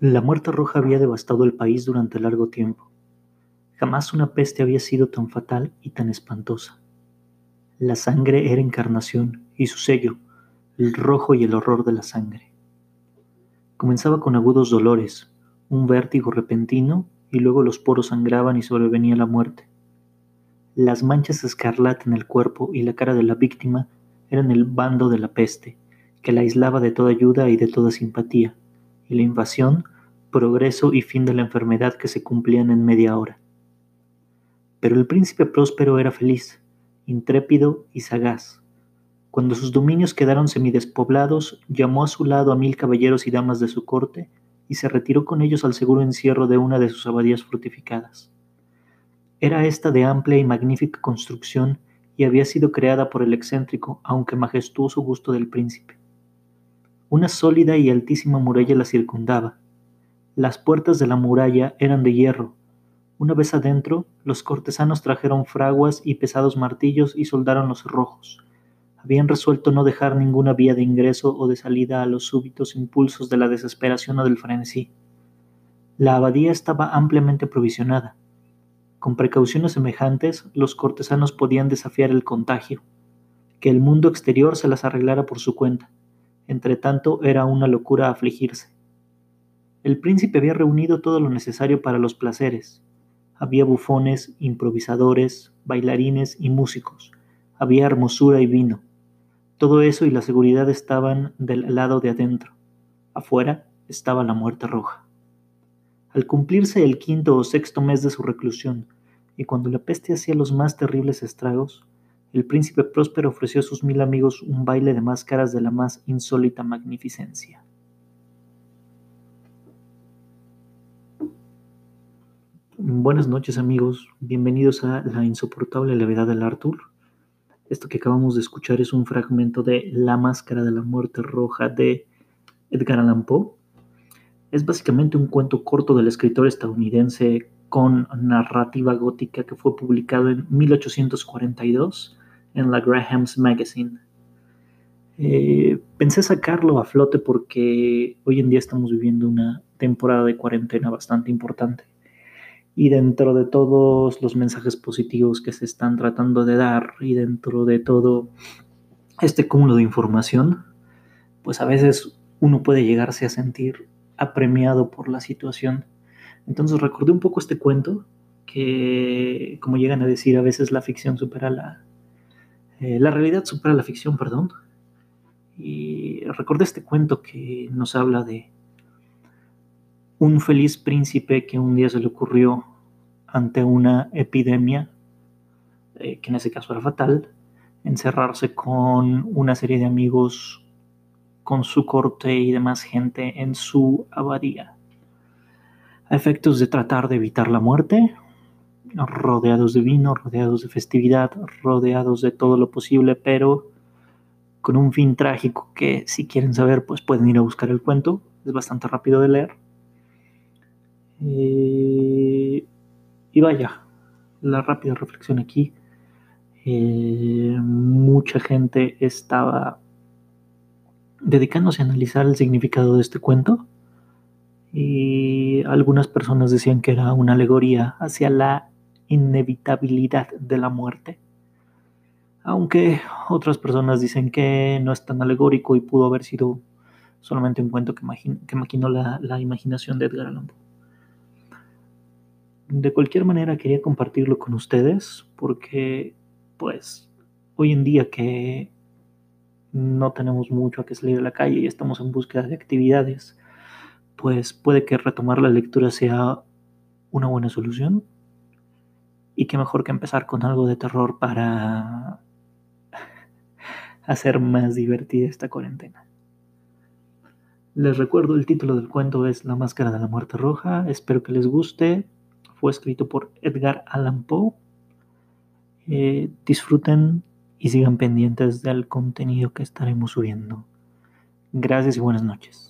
La muerte roja había devastado el país durante largo tiempo. Jamás una peste había sido tan fatal y tan espantosa. La sangre era encarnación y su sello, el rojo y el horror de la sangre. Comenzaba con agudos dolores, un vértigo repentino y luego los poros sangraban y sobrevenía la muerte. Las manchas escarlata en el cuerpo y la cara de la víctima eran el bando de la peste, que la aislaba de toda ayuda y de toda simpatía y la invasión, progreso y fin de la enfermedad que se cumplían en media hora. Pero el príncipe próspero era feliz, intrépido y sagaz. Cuando sus dominios quedaron semidespoblados, llamó a su lado a mil caballeros y damas de su corte y se retiró con ellos al seguro encierro de una de sus abadías fortificadas. Era esta de amplia y magnífica construcción y había sido creada por el excéntrico, aunque majestuoso gusto del príncipe. Una sólida y altísima muralla la circundaba. Las puertas de la muralla eran de hierro. Una vez adentro, los cortesanos trajeron fraguas y pesados martillos y soldaron los cerrojos. Habían resuelto no dejar ninguna vía de ingreso o de salida a los súbitos impulsos de la desesperación o del frenesí. La abadía estaba ampliamente provisionada. Con precauciones semejantes, los cortesanos podían desafiar el contagio, que el mundo exterior se las arreglara por su cuenta Entretanto, era una locura afligirse. El príncipe había reunido todo lo necesario para los placeres. Había bufones, improvisadores, bailarines y músicos. Había hermosura y vino. Todo eso y la seguridad estaban del lado de adentro. Afuera estaba la muerte roja. Al cumplirse el quinto o sexto mes de su reclusión, y cuando la peste hacía los más terribles estragos, el príncipe próspero ofreció a sus mil amigos un baile de máscaras de la más insólita magnificencia. Buenas noches amigos, bienvenidos a La insoportable levedad del Arthur. Esto que acabamos de escuchar es un fragmento de La máscara de la muerte roja de Edgar Allan Poe. Es básicamente un cuento corto del escritor estadounidense con narrativa gótica que fue publicado en 1842 en la Graham's Magazine. Eh, pensé sacarlo a flote porque hoy en día estamos viviendo una temporada de cuarentena bastante importante. Y dentro de todos los mensajes positivos que se están tratando de dar y dentro de todo este cúmulo de información, pues a veces uno puede llegarse a sentir apremiado por la situación. Entonces recordé un poco este cuento que, como llegan a decir, a veces la ficción supera la, eh, la realidad supera la ficción, perdón. Y recordé este cuento que nos habla de un feliz príncipe que un día se le ocurrió ante una epidemia, eh, que en ese caso era fatal, encerrarse con una serie de amigos, con su corte y demás gente en su abadía. A efectos de tratar de evitar la muerte, rodeados de vino, rodeados de festividad, rodeados de todo lo posible, pero con un fin trágico que si quieren saber, pues pueden ir a buscar el cuento, es bastante rápido de leer. Eh, y vaya, la rápida reflexión aquí, eh, mucha gente estaba dedicándose a analizar el significado de este cuento. Y algunas personas decían que era una alegoría hacia la inevitabilidad de la muerte. Aunque otras personas dicen que no es tan alegórico y pudo haber sido solamente un cuento que, que maquinó la, la imaginación de Edgar Allan Poe. De cualquier manera quería compartirlo con ustedes porque pues hoy en día que no tenemos mucho a que salir a la calle y estamos en búsqueda de actividades, pues puede que retomar la lectura sea una buena solución y qué mejor que empezar con algo de terror para hacer más divertida esta cuarentena. Les recuerdo, el título del cuento es La Máscara de la Muerte Roja. Espero que les guste. Fue escrito por Edgar Allan Poe. Eh, disfruten y sigan pendientes del contenido que estaremos subiendo. Gracias y buenas noches.